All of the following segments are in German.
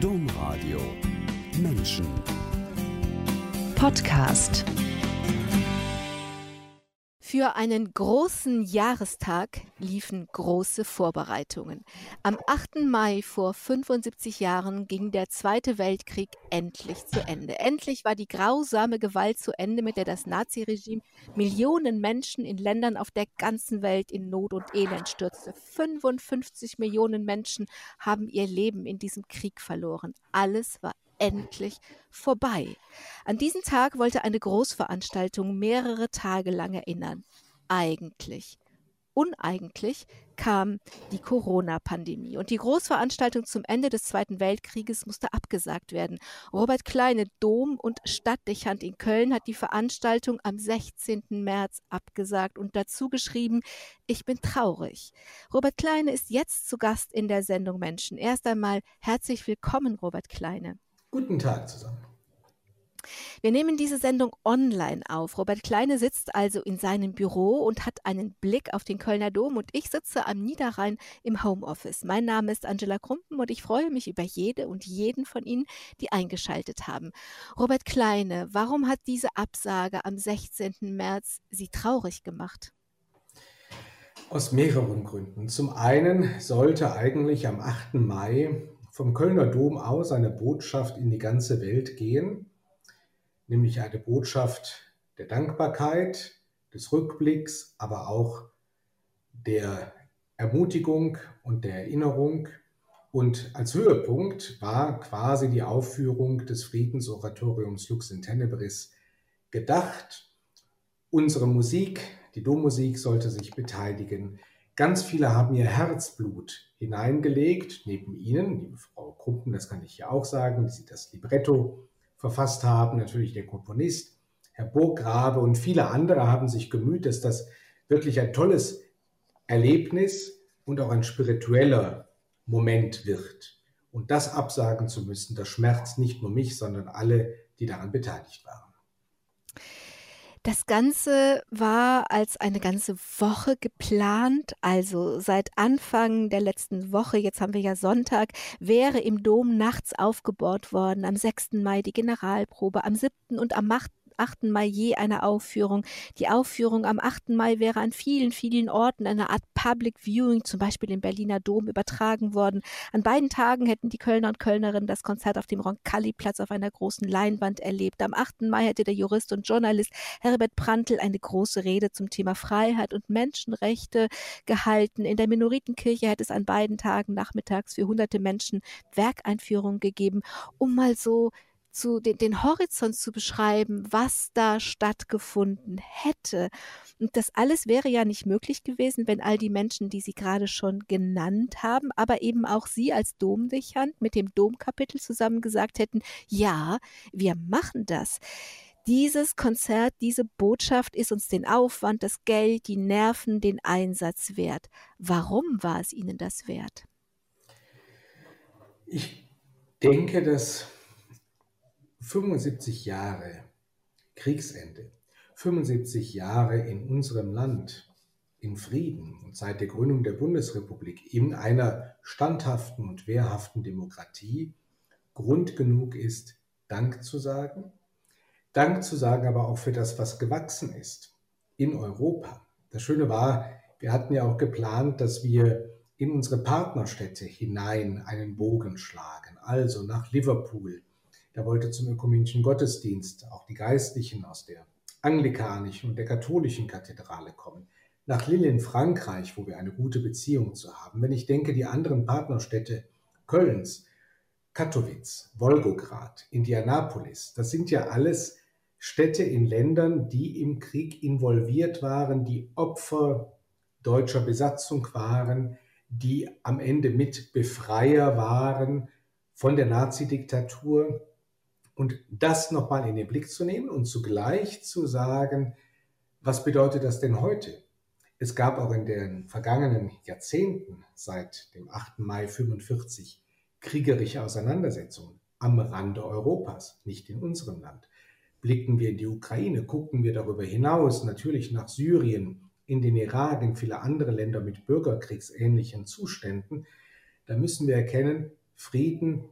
Domradio. Menschen. Podcast Für einen großen Jahrestag liefen große Vorbereitungen. Am 8. Mai vor 75 Jahren ging der Zweite Weltkrieg endlich zu Ende. Endlich war die grausame Gewalt zu Ende, mit der das Naziregime Millionen Menschen in Ländern auf der ganzen Welt in Not und Elend stürzte. 55 Millionen Menschen haben ihr Leben in diesem Krieg verloren. Alles war endlich vorbei. An diesen Tag wollte eine Großveranstaltung mehrere Tage lang erinnern. Eigentlich. Uneigentlich kam die Corona-Pandemie und die Großveranstaltung zum Ende des Zweiten Weltkrieges musste abgesagt werden. Robert Kleine, Dom- und Stadtdechant in Köln, hat die Veranstaltung am 16. März abgesagt und dazu geschrieben, ich bin traurig. Robert Kleine ist jetzt zu Gast in der Sendung Menschen. Erst einmal herzlich willkommen, Robert Kleine. Guten Tag zusammen. Wir nehmen diese Sendung online auf. Robert Kleine sitzt also in seinem Büro und hat einen Blick auf den Kölner Dom und ich sitze am Niederrhein im Homeoffice. Mein Name ist Angela Krumpen und ich freue mich über jede und jeden von Ihnen, die eingeschaltet haben. Robert Kleine, warum hat diese Absage am 16. März Sie traurig gemacht? Aus mehreren Gründen. Zum einen sollte eigentlich am 8. Mai vom Kölner Dom aus eine Botschaft in die ganze Welt gehen, nämlich eine Botschaft der Dankbarkeit, des Rückblicks, aber auch der Ermutigung und der Erinnerung. Und als Höhepunkt war quasi die Aufführung des Friedensoratoriums Lux in Tenebris gedacht. Unsere Musik, die Dommusik, sollte sich beteiligen. Ganz viele haben ihr Herzblut hineingelegt, neben Ihnen, liebe Frau Krumpen, das kann ich ja auch sagen, die Sie das Libretto verfasst haben, natürlich der Komponist, Herr Burggrabe und viele andere haben sich gemüht, dass das wirklich ein tolles Erlebnis und auch ein spiritueller Moment wird. Und das absagen zu müssen, das schmerzt nicht nur mich, sondern alle, die daran beteiligt waren. Das Ganze war als eine ganze Woche geplant, also seit Anfang der letzten Woche, jetzt haben wir ja Sonntag, wäre im Dom nachts aufgebaut worden, am 6. Mai die Generalprobe, am 7. und am 8. 8. Mai je eine Aufführung. Die Aufführung am 8. Mai wäre an vielen, vielen Orten eine Art Public Viewing, zum Beispiel im Berliner Dom, übertragen worden. An beiden Tagen hätten die Kölner und Kölnerinnen das Konzert auf dem Roncalli-Platz auf einer großen Leinwand erlebt. Am 8. Mai hätte der Jurist und Journalist Herbert Prantl eine große Rede zum Thema Freiheit und Menschenrechte gehalten. In der Minoritenkirche hätte es an beiden Tagen nachmittags für hunderte Menschen Werkeinführungen gegeben, um mal so zu den, den Horizont zu beschreiben, was da stattgefunden hätte. Und das alles wäre ja nicht möglich gewesen, wenn all die Menschen, die Sie gerade schon genannt haben, aber eben auch Sie als Domdechant mit dem Domkapitel zusammen gesagt hätten, ja, wir machen das dieses Konzert, diese Botschaft ist uns den Aufwand, das Geld, die Nerven, den Einsatz wert. Warum war es Ihnen das wert? Ich denke, dass 75 Jahre Kriegsende, 75 Jahre in unserem Land in Frieden und seit der Gründung der Bundesrepublik in einer standhaften und wehrhaften Demokratie Grund genug ist, Dank zu sagen. Dank zu sagen aber auch für das, was gewachsen ist in Europa. Das Schöne war, wir hatten ja auch geplant, dass wir in unsere Partnerstädte hinein einen Bogen schlagen, also nach Liverpool, der wollte zum ökumenischen Gottesdienst auch die Geistlichen aus der anglikanischen und der katholischen Kathedrale kommen. Nach Lille in Frankreich, wo wir eine gute Beziehung zu haben. Wenn ich denke, die anderen Partnerstädte Kölns, Katowice, Wolgograd, Indianapolis, das sind ja alles Städte in Ländern, die im Krieg involviert waren, die Opfer deutscher Besatzung waren, die am Ende mit Befreier waren von der Nazidiktatur und das nochmal in den Blick zu nehmen und zugleich zu sagen, was bedeutet das denn heute? Es gab auch in den vergangenen Jahrzehnten seit dem 8. Mai 45 kriegerische Auseinandersetzungen am Rande Europas, nicht in unserem Land. Blicken wir in die Ukraine, gucken wir darüber hinaus natürlich nach Syrien, in den Irak, in viele andere Länder mit bürgerkriegsähnlichen Zuständen, da müssen wir erkennen, Frieden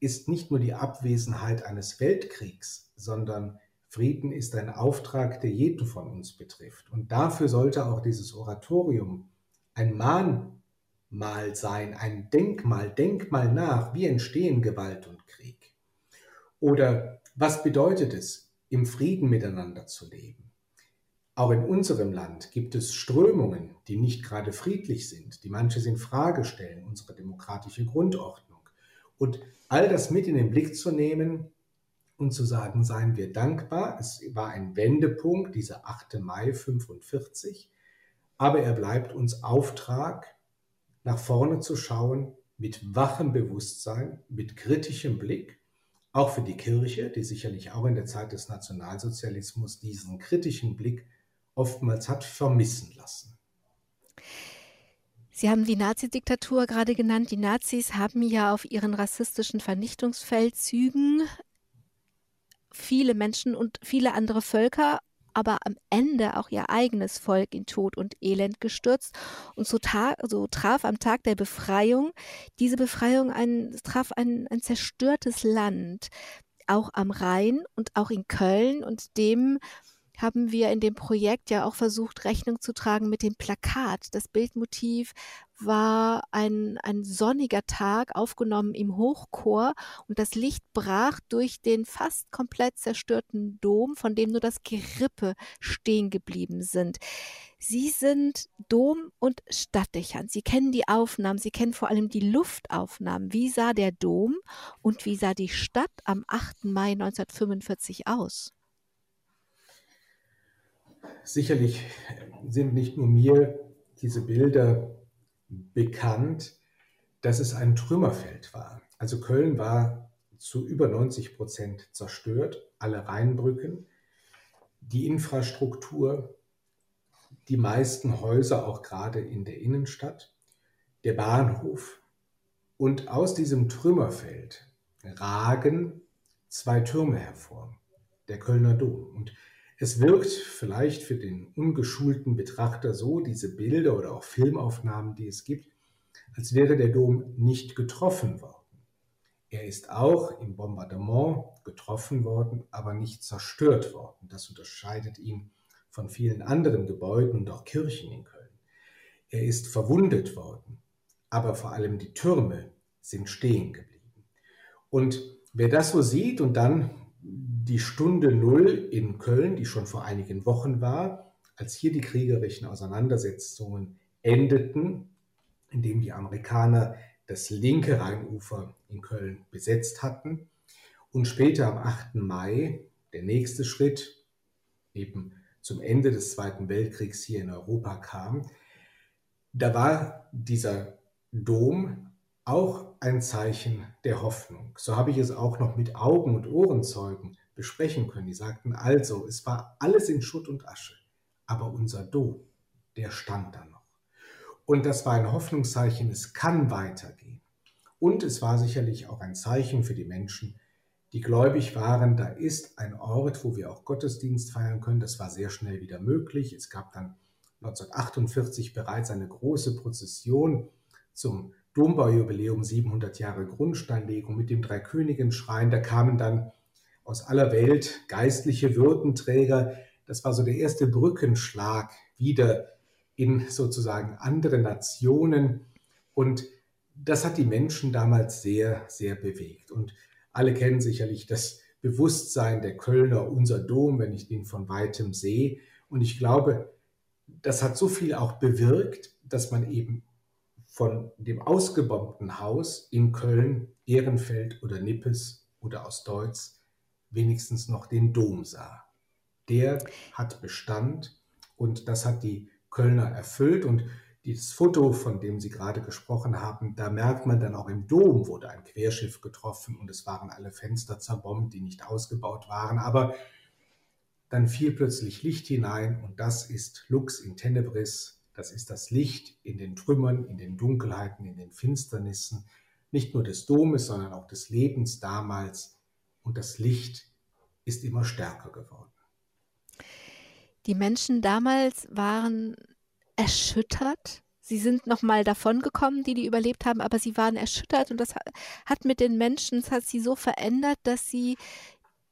ist nicht nur die Abwesenheit eines Weltkriegs, sondern Frieden ist ein Auftrag, der jeden von uns betrifft. Und dafür sollte auch dieses Oratorium ein Mahnmal sein, ein Denkmal, Denkmal nach, wie entstehen Gewalt und Krieg. Oder was bedeutet es, im Frieden miteinander zu leben? Auch in unserem Land gibt es Strömungen, die nicht gerade friedlich sind, die manches in Frage stellen, unsere demokratische Grundordnung. Und all das mit in den Blick zu nehmen und zu sagen, seien wir dankbar. Es war ein Wendepunkt, dieser 8. Mai 45, aber er bleibt uns Auftrag, nach vorne zu schauen, mit wachem Bewusstsein, mit kritischem Blick, auch für die Kirche, die sicherlich auch in der Zeit des Nationalsozialismus diesen kritischen Blick oftmals hat vermissen lassen. Sie haben die Nazidiktatur gerade genannt. Die Nazis haben ja auf ihren rassistischen Vernichtungsfeldzügen viele Menschen und viele andere Völker, aber am Ende auch ihr eigenes Volk in Tod und Elend gestürzt. Und so, so traf am Tag der Befreiung diese Befreiung ein, traf ein, ein zerstörtes Land, auch am Rhein und auch in Köln und dem haben wir in dem Projekt ja auch versucht, Rechnung zu tragen mit dem Plakat. Das Bildmotiv war ein, ein sonniger Tag, aufgenommen im Hochchor und das Licht brach durch den fast komplett zerstörten Dom, von dem nur das Gerippe stehen geblieben sind. Sie sind Dom- und Stadtdächern. Sie kennen die Aufnahmen, Sie kennen vor allem die Luftaufnahmen. Wie sah der Dom und wie sah die Stadt am 8. Mai 1945 aus? Sicherlich sind nicht nur mir diese Bilder bekannt, dass es ein Trümmerfeld war. Also Köln war zu über 90 Prozent zerstört, alle Rheinbrücken, die Infrastruktur, die meisten Häuser auch gerade in der Innenstadt, der Bahnhof. Und aus diesem Trümmerfeld ragen zwei Türme hervor, der Kölner Dom. Und es wirkt vielleicht für den ungeschulten Betrachter so, diese Bilder oder auch Filmaufnahmen, die es gibt, als wäre der Dom nicht getroffen worden. Er ist auch im Bombardement getroffen worden, aber nicht zerstört worden. Das unterscheidet ihn von vielen anderen Gebäuden und auch Kirchen in Köln. Er ist verwundet worden, aber vor allem die Türme sind stehen geblieben. Und wer das so sieht und dann die Stunde Null in Köln, die schon vor einigen Wochen war, als hier die kriegerischen Auseinandersetzungen endeten, indem die Amerikaner das linke Rheinufer in Köln besetzt hatten und später am 8. Mai der nächste Schritt eben zum Ende des Zweiten Weltkriegs hier in Europa kam, da war dieser Dom auch ein Zeichen der Hoffnung. So habe ich es auch noch mit Augen- und Ohrenzeugen besprechen können. Die sagten also, es war alles in Schutt und Asche, aber unser Dom, der stand da noch. Und das war ein Hoffnungszeichen, es kann weitergehen. Und es war sicherlich auch ein Zeichen für die Menschen, die gläubig waren, da ist ein Ort, wo wir auch Gottesdienst feiern können. Das war sehr schnell wieder möglich. Es gab dann 1948 bereits eine große Prozession zum Dombaujubiläum 700 Jahre Grundsteinlegung mit dem Dreikönigenschrein. Da kamen dann aus aller Welt, geistliche Würdenträger. Das war so der erste Brückenschlag wieder in sozusagen andere Nationen. Und das hat die Menschen damals sehr, sehr bewegt. Und alle kennen sicherlich das Bewusstsein der Kölner, unser Dom, wenn ich den von weitem sehe. Und ich glaube, das hat so viel auch bewirkt, dass man eben von dem ausgebombten Haus in Köln, Ehrenfeld oder Nippes oder aus Deutz wenigstens noch den Dom sah. Der hat Bestand und das hat die Kölner erfüllt und dieses Foto, von dem Sie gerade gesprochen haben, da merkt man dann auch im Dom wurde ein Querschiff getroffen und es waren alle Fenster zerbombt, die nicht ausgebaut waren, aber dann fiel plötzlich Licht hinein und das ist Lux in Tenebris, das ist das Licht in den Trümmern, in den Dunkelheiten, in den Finsternissen, nicht nur des Domes, sondern auch des Lebens damals und das Licht ist immer stärker geworden. Die Menschen damals waren erschüttert. sie sind nochmal davongekommen, die die überlebt haben, aber sie waren erschüttert und das hat mit den Menschen, das hat sie so verändert, dass sie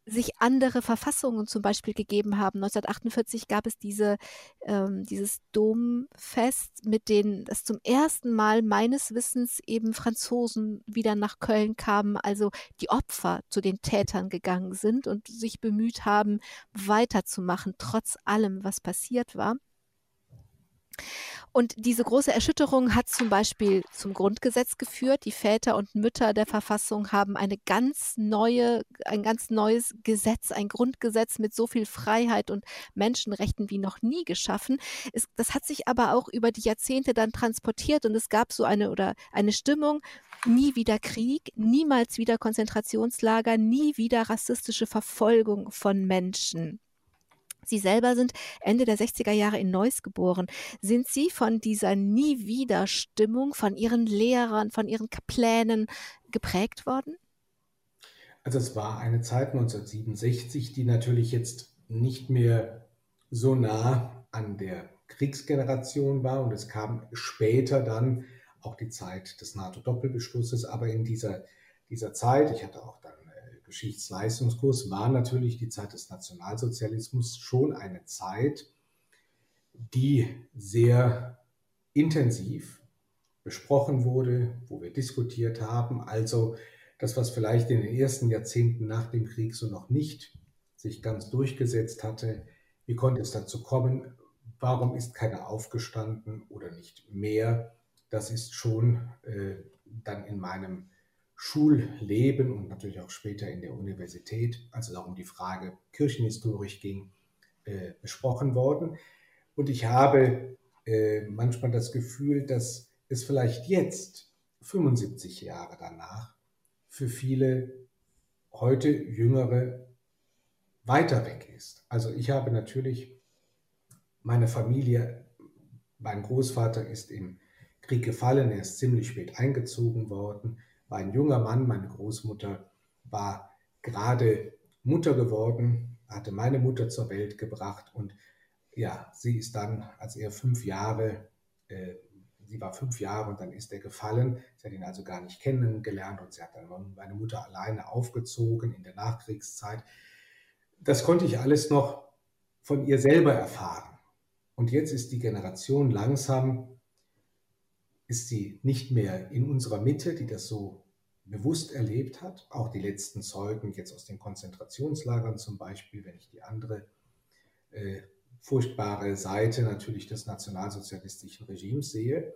sich andere Verfassungen zum Beispiel gegeben haben. 1948 gab es diese, ähm, dieses Domfest, mit dem das zum ersten Mal meines Wissens eben Franzosen wieder nach Köln kamen, also die Opfer zu den Tätern gegangen sind und sich bemüht haben, weiterzumachen, trotz allem, was passiert war. Und diese große Erschütterung hat zum Beispiel zum Grundgesetz geführt. Die Väter und Mütter der Verfassung haben eine ganz neue, ein ganz neues Gesetz, ein Grundgesetz mit so viel Freiheit und Menschenrechten wie noch nie geschaffen. Es, das hat sich aber auch über die Jahrzehnte dann transportiert und es gab so eine oder eine Stimmung, nie wieder Krieg, niemals wieder Konzentrationslager, nie wieder rassistische Verfolgung von Menschen. Sie selber sind Ende der 60er Jahre in Neuss geboren. Sind Sie von dieser Nie-Wieder-Stimmung, von Ihren Lehrern, von Ihren Plänen geprägt worden? Also es war eine Zeit 1967, die natürlich jetzt nicht mehr so nah an der Kriegsgeneration war und es kam später dann auch die Zeit des NATO-Doppelbeschlusses, aber in dieser, dieser Zeit, ich hatte auch dann Geschichtsleistungskurs war natürlich die Zeit des Nationalsozialismus schon eine Zeit, die sehr intensiv besprochen wurde, wo wir diskutiert haben. Also das, was vielleicht in den ersten Jahrzehnten nach dem Krieg so noch nicht sich ganz durchgesetzt hatte, wie konnte es dazu kommen? Warum ist keiner aufgestanden oder nicht mehr? Das ist schon äh, dann in meinem Schulleben und natürlich auch später in der Universität, als es auch um die Frage Kirchenhistorik ging, äh, besprochen worden. Und ich habe äh, manchmal das Gefühl, dass es vielleicht jetzt, 75 Jahre danach, für viele heute Jüngere weiter weg ist. Also ich habe natürlich meine Familie, mein Großvater ist im Krieg gefallen, er ist ziemlich spät eingezogen worden war ein junger Mann, meine Großmutter war gerade Mutter geworden, hatte meine Mutter zur Welt gebracht und ja, sie ist dann, als er fünf Jahre, äh, sie war fünf Jahre und dann ist er gefallen. Sie hat ihn also gar nicht kennengelernt und sie hat dann meine Mutter alleine aufgezogen in der Nachkriegszeit. Das konnte ich alles noch von ihr selber erfahren. Und jetzt ist die Generation langsam ist sie nicht mehr in unserer Mitte, die das so bewusst erlebt hat. Auch die letzten Zeugen jetzt aus den Konzentrationslagern zum Beispiel, wenn ich die andere äh, furchtbare Seite natürlich des nationalsozialistischen Regimes sehe.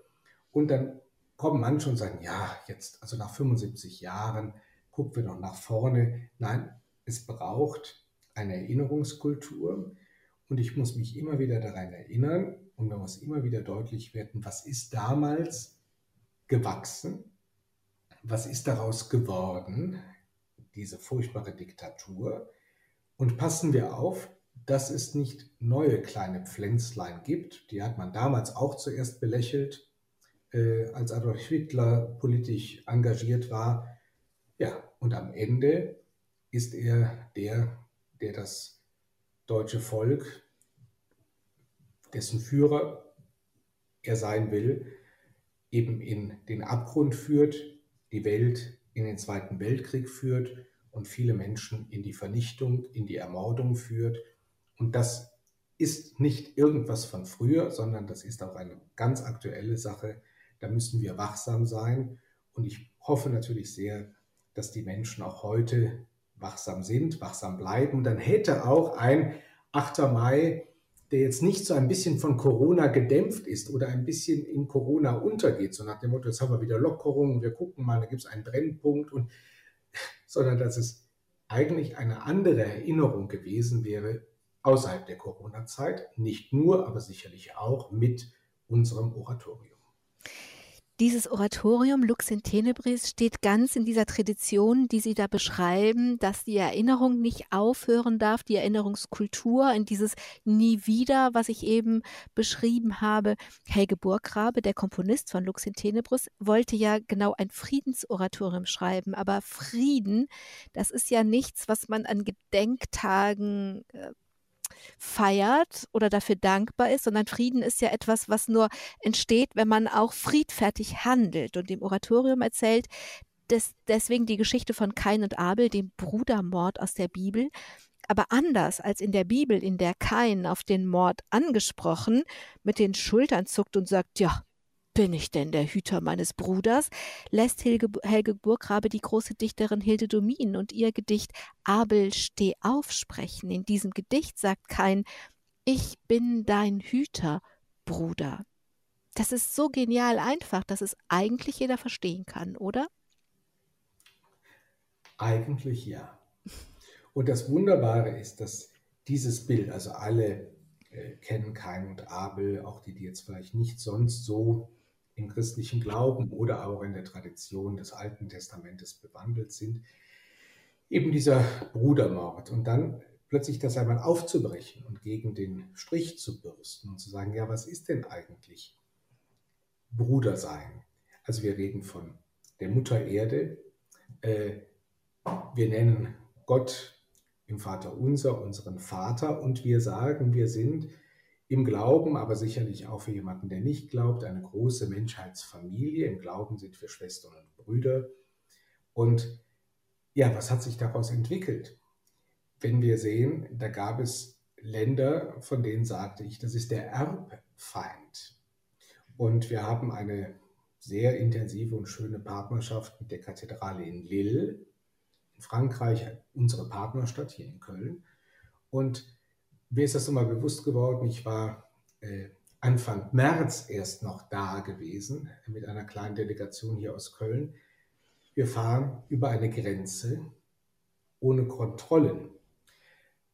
Und dann kommen manche und sagen, ja, jetzt, also nach 75 Jahren, gucken wir doch nach vorne. Nein, es braucht eine Erinnerungskultur. Und ich muss mich immer wieder daran erinnern, und man muss immer wieder deutlich werden, was ist damals gewachsen, was ist daraus geworden, diese furchtbare Diktatur. Und passen wir auf, dass es nicht neue kleine Pflänzlein gibt. Die hat man damals auch zuerst belächelt, äh, als Adolf Hitler politisch engagiert war. Ja, und am Ende ist er der, der das deutsche Volk dessen Führer er sein will, eben in den Abgrund führt, die Welt in den Zweiten Weltkrieg führt und viele Menschen in die Vernichtung, in die Ermordung führt. Und das ist nicht irgendwas von früher, sondern das ist auch eine ganz aktuelle Sache. Da müssen wir wachsam sein. Und ich hoffe natürlich sehr, dass die Menschen auch heute wachsam sind, wachsam bleiben. dann hätte auch ein 8. Mai der jetzt nicht so ein bisschen von Corona gedämpft ist oder ein bisschen in Corona untergeht, so nach dem Motto, jetzt haben wir wieder Lockerungen, wir gucken mal, da gibt es einen Brennpunkt, und, sondern dass es eigentlich eine andere Erinnerung gewesen wäre außerhalb der Corona-Zeit, nicht nur, aber sicherlich auch mit unserem Oratorium. Dieses Oratorium Lux in Tenebris steht ganz in dieser Tradition, die Sie da beschreiben, dass die Erinnerung nicht aufhören darf, die Erinnerungskultur, in dieses Nie wieder, was ich eben beschrieben habe. Helge Burggrabe, der Komponist von Lux in Tenebris, wollte ja genau ein Friedensoratorium schreiben. Aber Frieden, das ist ja nichts, was man an Gedenktagen äh, feiert oder dafür dankbar ist, sondern Frieden ist ja etwas, was nur entsteht, wenn man auch friedfertig handelt. Und im Oratorium erzählt des, deswegen die Geschichte von Kain und Abel, dem Brudermord aus der Bibel. Aber anders als in der Bibel, in der Kain auf den Mord angesprochen mit den Schultern zuckt und sagt, ja, bin ich denn der Hüter meines Bruders? lässt Helge, Helge Burggrabe die große Dichterin Hilde Domin und ihr Gedicht Abel steh auf sprechen. In diesem Gedicht sagt Kain, ich bin dein Hüter, Bruder. Das ist so genial einfach, dass es eigentlich jeder verstehen kann, oder? Eigentlich ja. Und das Wunderbare ist, dass dieses Bild, also alle äh, kennen Kain und Abel, auch die, die jetzt vielleicht nicht sonst so im christlichen Glauben oder auch in der Tradition des Alten Testamentes bewandelt sind, eben dieser Brudermord. Und dann plötzlich das einmal aufzubrechen und gegen den Strich zu bürsten und zu sagen, ja, was ist denn eigentlich Bruder sein? Also wir reden von der Mutter Erde, äh, wir nennen Gott im Vater unser unseren Vater und wir sagen, wir sind im Glauben, aber sicherlich auch für jemanden, der nicht glaubt, eine große Menschheitsfamilie. Im Glauben sind wir Schwestern und Brüder. Und ja, was hat sich daraus entwickelt? Wenn wir sehen, da gab es Länder, von denen sagte ich, das ist der Erbfeind. Und wir haben eine sehr intensive und schöne Partnerschaft mit der Kathedrale in Lille, Frankreich unsere Partnerstadt hier in Köln. Und mir ist das nochmal bewusst geworden, ich war äh, Anfang März erst noch da gewesen mit einer kleinen Delegation hier aus Köln. Wir fahren über eine Grenze ohne Kontrollen.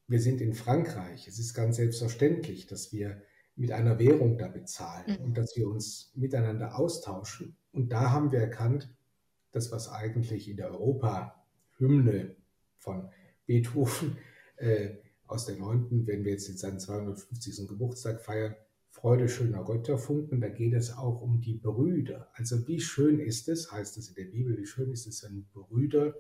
Wir sind in Frankreich. Es ist ganz selbstverständlich, dass wir mit einer Währung da bezahlen mhm. und dass wir uns miteinander austauschen. Und da haben wir erkannt, dass was eigentlich in der Europa Hymne von Beethoven äh, aus der 9., wenn wir jetzt seinen 250. Geburtstag feiern, Freude schöner Götterfunken, da geht es auch um die Brüder. Also wie schön ist es, heißt es in der Bibel, wie schön ist es, wenn Brüder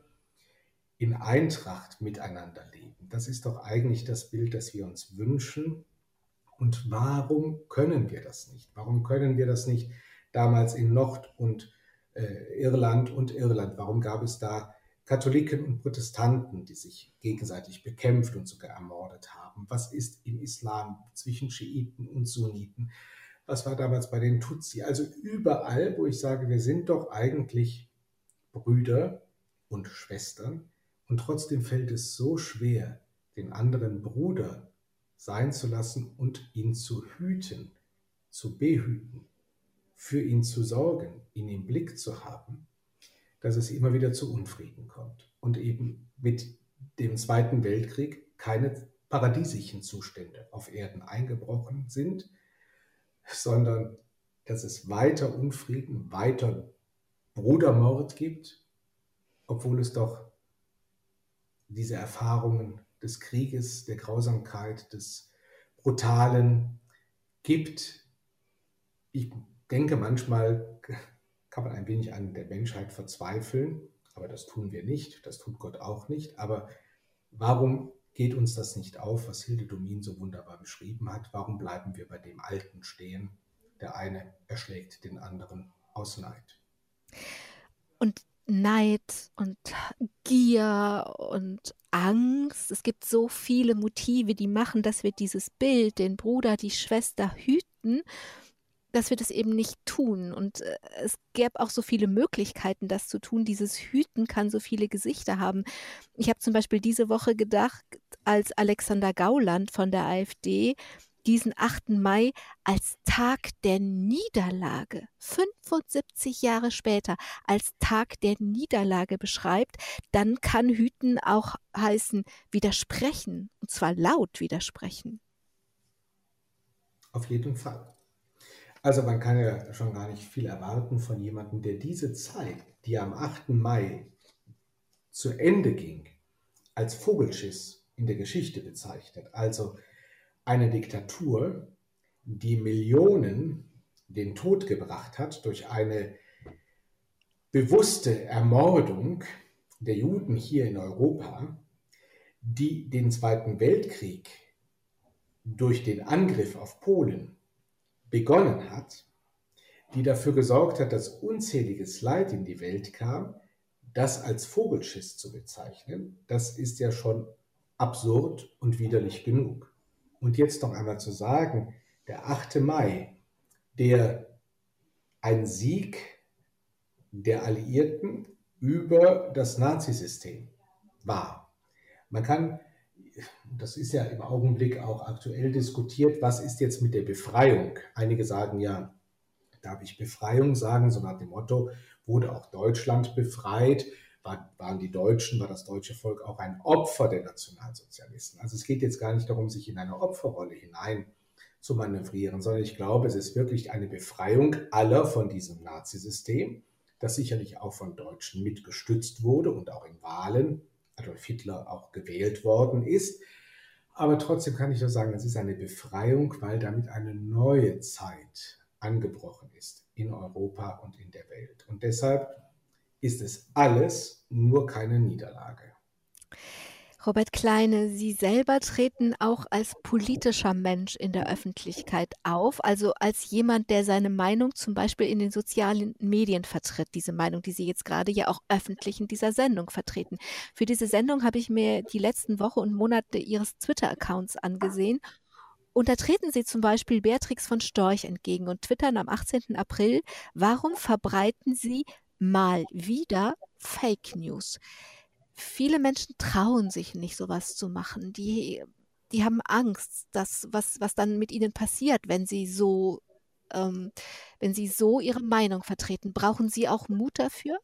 in Eintracht miteinander leben. Das ist doch eigentlich das Bild, das wir uns wünschen. Und warum können wir das nicht? Warum können wir das nicht damals in Nord- und äh, Irland und Irland? Warum gab es da Katholiken und Protestanten, die sich gegenseitig bekämpft und sogar ermordet haben. Was ist im Islam zwischen Schiiten und Sunniten? Was war damals bei den Tutsi? Also überall, wo ich sage, wir sind doch eigentlich Brüder und Schwestern und trotzdem fällt es so schwer, den anderen Bruder sein zu lassen und ihn zu hüten, zu behüten, für ihn zu sorgen, ihn im Blick zu haben dass es immer wieder zu Unfrieden kommt und eben mit dem Zweiten Weltkrieg keine paradiesischen Zustände auf Erden eingebrochen sind, sondern dass es weiter Unfrieden, weiter Brudermord gibt, obwohl es doch diese Erfahrungen des Krieges, der Grausamkeit, des Brutalen gibt. Ich denke manchmal, kann man ein wenig an der Menschheit verzweifeln, aber das tun wir nicht, das tut Gott auch nicht. Aber warum geht uns das nicht auf, was Hilde Domin so wunderbar beschrieben hat? Warum bleiben wir bei dem Alten stehen? Der eine erschlägt den anderen aus Neid. Und Neid und Gier und Angst. Es gibt so viele Motive, die machen, dass wir dieses Bild, den Bruder, die Schwester hüten dass wir das eben nicht tun. Und äh, es gäbe auch so viele Möglichkeiten, das zu tun. Dieses Hüten kann so viele Gesichter haben. Ich habe zum Beispiel diese Woche gedacht, als Alexander Gauland von der AfD diesen 8. Mai als Tag der Niederlage, 75 Jahre später, als Tag der Niederlage beschreibt, dann kann Hüten auch heißen widersprechen, und zwar laut widersprechen. Auf jeden Fall. Also man kann ja schon gar nicht viel erwarten von jemandem, der diese Zeit, die am 8. Mai zu Ende ging, als Vogelschiss in der Geschichte bezeichnet. Also eine Diktatur, die Millionen den Tod gebracht hat durch eine bewusste Ermordung der Juden hier in Europa, die den Zweiten Weltkrieg durch den Angriff auf Polen begonnen hat, die dafür gesorgt hat, dass unzähliges Leid in die Welt kam, das als Vogelschiss zu bezeichnen, das ist ja schon absurd und widerlich genug. Und jetzt noch einmal zu sagen, der 8. Mai, der ein Sieg der Alliierten über das Nazisystem war. Man kann, das ist ja im Augenblick auch aktuell diskutiert, was ist jetzt mit der Befreiung? Einige sagen ja, darf ich Befreiung sagen, so nach dem Motto, wurde auch Deutschland befreit? War, waren die Deutschen, war das deutsche Volk auch ein Opfer der Nationalsozialisten? Also es geht jetzt gar nicht darum, sich in eine Opferrolle hinein zu manövrieren, sondern ich glaube, es ist wirklich eine Befreiung aller von diesem Nazisystem, das sicherlich auch von Deutschen mitgestützt wurde und auch in Wahlen Adolf Hitler auch gewählt worden ist. Aber trotzdem kann ich nur sagen, es ist eine Befreiung, weil damit eine neue Zeit angebrochen ist in Europa und in der Welt. Und deshalb ist es alles nur keine Niederlage. Robert Kleine, Sie selber treten auch als politischer Mensch in der Öffentlichkeit auf, also als jemand, der seine Meinung zum Beispiel in den sozialen Medien vertritt, diese Meinung, die Sie jetzt gerade ja auch öffentlich in dieser Sendung vertreten. Für diese Sendung habe ich mir die letzten Wochen und Monate Ihres Twitter-Accounts angesehen und da treten sie zum Beispiel Beatrix von Storch entgegen und twittern am 18. April, warum verbreiten sie mal wieder Fake News? Viele Menschen trauen sich nicht, sowas zu machen. Die, die haben Angst, dass, was, was dann mit ihnen passiert, wenn sie so, ähm, wenn sie so ihre Meinung vertreten. Brauchen Sie auch Mut dafür?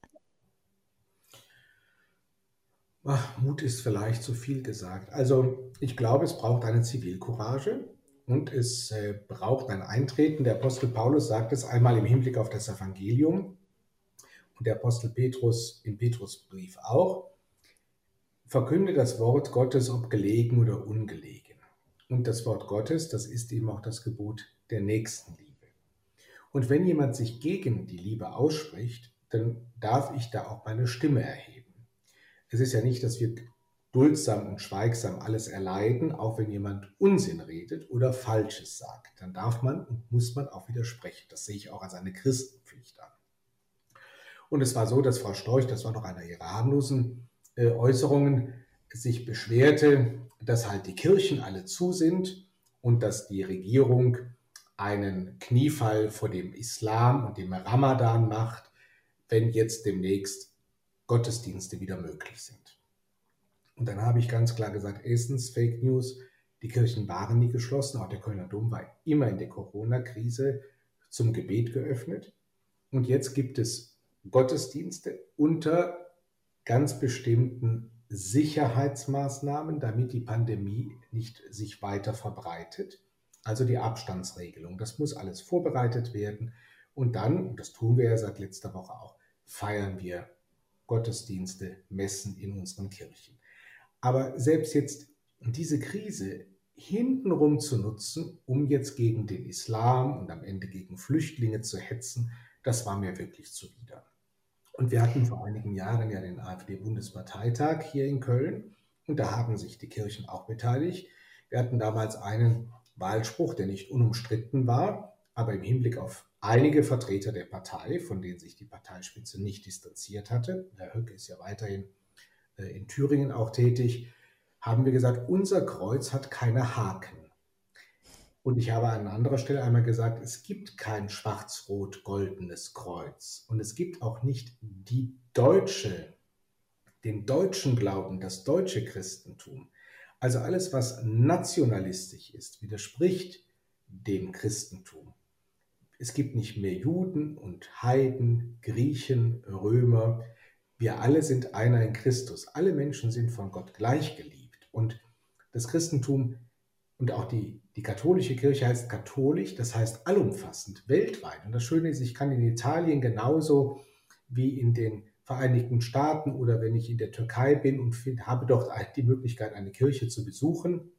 Ach, Mut ist vielleicht zu viel gesagt. Also ich glaube, es braucht eine Zivilcourage und es äh, braucht ein Eintreten. Der Apostel Paulus sagt es einmal im Hinblick auf das Evangelium und der Apostel Petrus im Petrusbrief auch. Verkünde das Wort Gottes, ob gelegen oder ungelegen. Und das Wort Gottes, das ist eben auch das Gebot der Nächstenliebe. Und wenn jemand sich gegen die Liebe ausspricht, dann darf ich da auch meine Stimme erheben. Es ist ja nicht, dass wir duldsam und schweigsam alles erleiden, auch wenn jemand Unsinn redet oder Falsches sagt. Dann darf man und muss man auch widersprechen. Das sehe ich auch als eine Christenpflicht an. Und es war so, dass Frau Storch, das war noch einer ihrer harmlosen Äußerungen, sich beschwerte, dass halt die Kirchen alle zu sind und dass die Regierung einen Kniefall vor dem Islam und dem Ramadan macht, wenn jetzt demnächst Gottesdienste wieder möglich sind. Und dann habe ich ganz klar gesagt, erstens Fake News, die Kirchen waren nie geschlossen, auch der Kölner Dom war immer in der Corona-Krise zum Gebet geöffnet. Und jetzt gibt es Gottesdienste unter ganz bestimmten Sicherheitsmaßnahmen, damit die Pandemie nicht sich weiter verbreitet. Also die Abstandsregelung. Das muss alles vorbereitet werden. Und dann, und das tun wir ja seit letzter Woche auch, feiern wir Gottesdienste, Messen in unseren Kirchen. Aber selbst jetzt diese Krise hintenrum zu nutzen, um jetzt gegen den Islam und am Ende gegen Flüchtlinge zu hetzen, das war mir wirklich zuwider. Und wir hatten vor einigen Jahren ja den AfD-Bundesparteitag hier in Köln und da haben sich die Kirchen auch beteiligt. Wir hatten damals einen Wahlspruch, der nicht unumstritten war, aber im Hinblick auf einige Vertreter der Partei, von denen sich die Parteispitze nicht distanziert hatte, Herr Höcke ist ja weiterhin äh, in Thüringen auch tätig, haben wir gesagt, unser Kreuz hat keine Haken. Und ich habe an anderer Stelle einmal gesagt, es gibt kein schwarz-rot-goldenes Kreuz. Und es gibt auch nicht die deutsche, den deutschen Glauben, das deutsche Christentum. Also alles, was nationalistisch ist, widerspricht dem Christentum. Es gibt nicht mehr Juden und Heiden, Griechen, Römer. Wir alle sind einer in Christus. Alle Menschen sind von Gott gleich geliebt. Und das Christentum und auch die, die katholische Kirche heißt katholisch, das heißt allumfassend, weltweit. Und das Schöne ist, ich kann in Italien genauso wie in den Vereinigten Staaten oder wenn ich in der Türkei bin und habe dort die Möglichkeit, eine Kirche zu besuchen,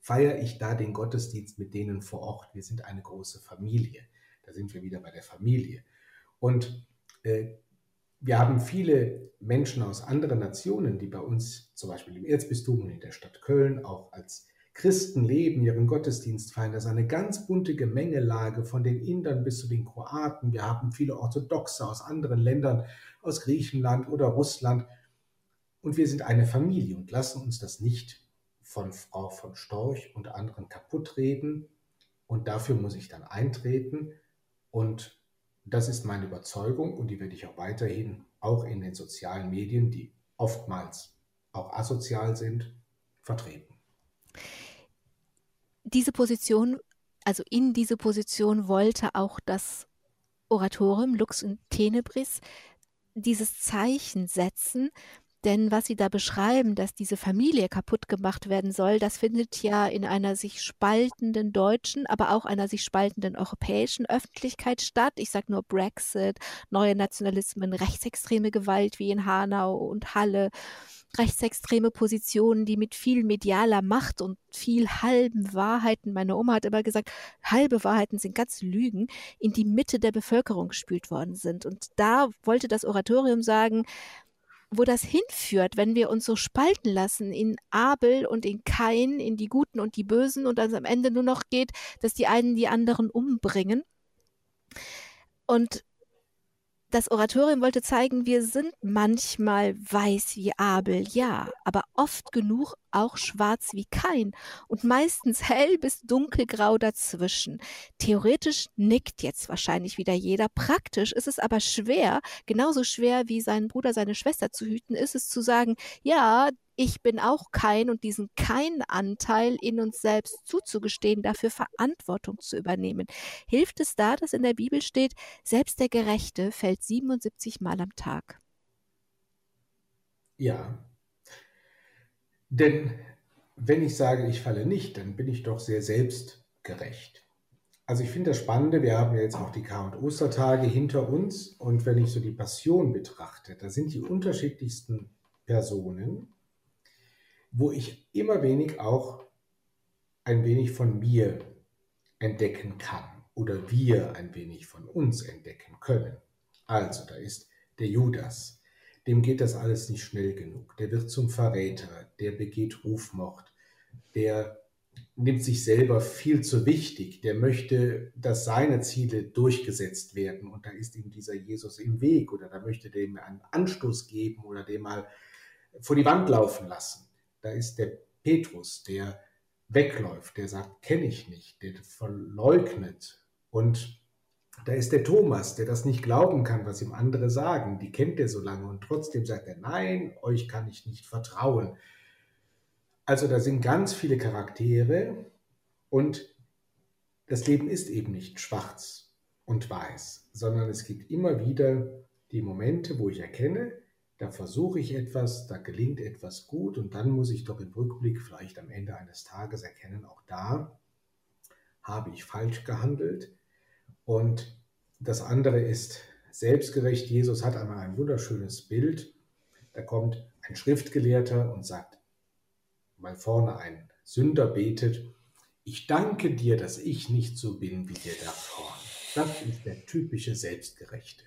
feiere ich da den Gottesdienst mit denen vor Ort. Wir sind eine große Familie. Da sind wir wieder bei der Familie. Und äh, wir haben viele Menschen aus anderen Nationen, die bei uns zum Beispiel im Erzbistum und in der Stadt Köln auch als Christen leben, ihren Gottesdienst feiern. Das ist eine ganz bunte Gemengelage von den Indern bis zu den Kroaten. Wir haben viele Orthodoxe aus anderen Ländern, aus Griechenland oder Russland. Und wir sind eine Familie und lassen uns das nicht von Frau von Storch und anderen kaputt reden. Und dafür muss ich dann eintreten. Und das ist meine Überzeugung und die werde ich auch weiterhin, auch in den sozialen Medien, die oftmals auch asozial sind, vertreten. Diese Position, also in diese Position wollte auch das Oratorium Lux und Tenebris dieses Zeichen setzen, denn was Sie da beschreiben, dass diese Familie kaputt gemacht werden soll, das findet ja in einer sich spaltenden deutschen, aber auch einer sich spaltenden europäischen Öffentlichkeit statt. Ich sage nur Brexit, neue Nationalismen, rechtsextreme Gewalt wie in Hanau und Halle, rechtsextreme Positionen, die mit viel medialer Macht und viel halben Wahrheiten, meine Oma hat immer gesagt, halbe Wahrheiten sind ganz Lügen, in die Mitte der Bevölkerung gespült worden sind. Und da wollte das Oratorium sagen, wo das hinführt, wenn wir uns so spalten lassen in Abel und in Kain, in die Guten und die Bösen und dann am Ende nur noch geht, dass die einen die anderen umbringen. Und das Oratorium wollte zeigen, wir sind manchmal weiß wie Abel, ja, aber oft genug auch schwarz wie kein und meistens hell bis dunkelgrau dazwischen. Theoretisch nickt jetzt wahrscheinlich wieder jeder, praktisch ist es aber schwer, genauso schwer wie seinen Bruder, seine Schwester zu hüten, ist es zu sagen, ja, ich bin auch kein und diesen keinen Anteil in uns selbst zuzugestehen, dafür Verantwortung zu übernehmen. Hilft es da, dass in der Bibel steht, selbst der Gerechte fällt 77 Mal am Tag? Ja, denn wenn ich sage, ich falle nicht, dann bin ich doch sehr selbstgerecht. Also ich finde das Spannende, wir haben ja jetzt auch die Kar- und Ostertage hinter uns und wenn ich so die Passion betrachte, da sind die unterschiedlichsten Personen, wo ich immer wenig auch ein wenig von mir entdecken kann oder wir ein wenig von uns entdecken können. Also, da ist der Judas, dem geht das alles nicht schnell genug. Der wird zum Verräter, der begeht Rufmord, der nimmt sich selber viel zu wichtig, der möchte, dass seine Ziele durchgesetzt werden und da ist ihm dieser Jesus im Weg oder da möchte dem einen Anstoß geben oder dem mal vor die Wand laufen lassen. Da ist der Petrus, der wegläuft, der sagt, kenne ich nicht, der verleugnet. Und da ist der Thomas, der das nicht glauben kann, was ihm andere sagen. Die kennt er so lange und trotzdem sagt er, nein, euch kann ich nicht vertrauen. Also da sind ganz viele Charaktere und das Leben ist eben nicht schwarz und weiß, sondern es gibt immer wieder die Momente, wo ich erkenne, da versuche ich etwas, da gelingt etwas gut und dann muss ich doch im Rückblick vielleicht am Ende eines Tages erkennen, auch da habe ich falsch gehandelt. Und das andere ist selbstgerecht. Jesus hat einmal ein wunderschönes Bild. Da kommt ein Schriftgelehrter und sagt, weil vorne ein Sünder betet, ich danke dir, dass ich nicht so bin wie der da vorne. Das ist der typische Selbstgerechte.